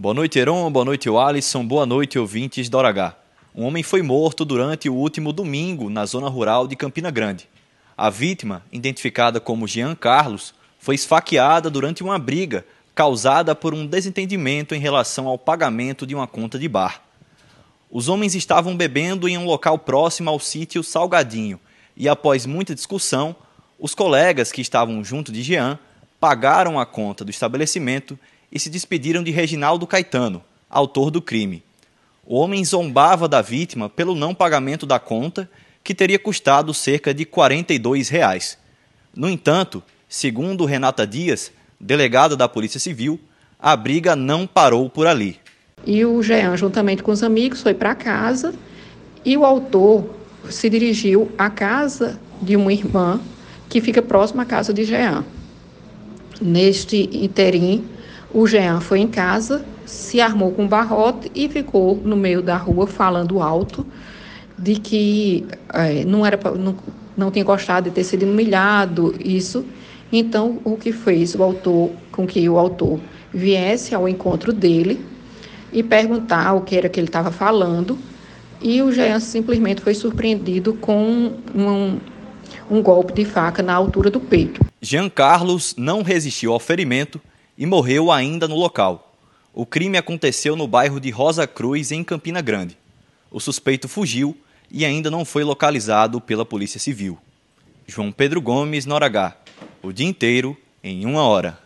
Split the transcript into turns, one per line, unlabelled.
Boa noite, Heron. Boa noite, Alisson. Boa noite, ouvintes da Hora Um homem foi morto durante o último domingo na zona rural de Campina Grande. A vítima, identificada como Jean Carlos, foi esfaqueada durante uma briga causada por um desentendimento em relação ao pagamento de uma conta de bar. Os homens estavam bebendo em um local próximo ao sítio Salgadinho e, após muita discussão, os colegas que estavam junto de Jean pagaram a conta do estabelecimento e se despediram de Reginaldo Caetano, autor do crime. O homem zombava da vítima pelo não pagamento da conta, que teria custado cerca de 42 reais. No entanto, segundo Renata Dias, delegada da Polícia Civil, a briga não parou por ali.
E o Jean, juntamente com os amigos, foi para casa e o autor se dirigiu à casa de uma irmã que fica próxima à casa de Jean. Neste interim, o Jean foi em casa, se armou com um barrote e ficou no meio da rua falando alto de que é, não era não, não tinha gostado de ter sido humilhado, isso. Então, o que fez o autor com que o autor viesse ao encontro dele e perguntar o que era que ele estava falando, e o Jean simplesmente foi surpreendido com um, um golpe de faca na altura do peito.
Jean Carlos não resistiu ao ferimento e morreu ainda no local. O crime aconteceu no bairro de Rosa Cruz, em Campina Grande. O suspeito fugiu e ainda não foi localizado pela Polícia Civil. João Pedro Gomes, Noragá. O dia inteiro, em uma hora.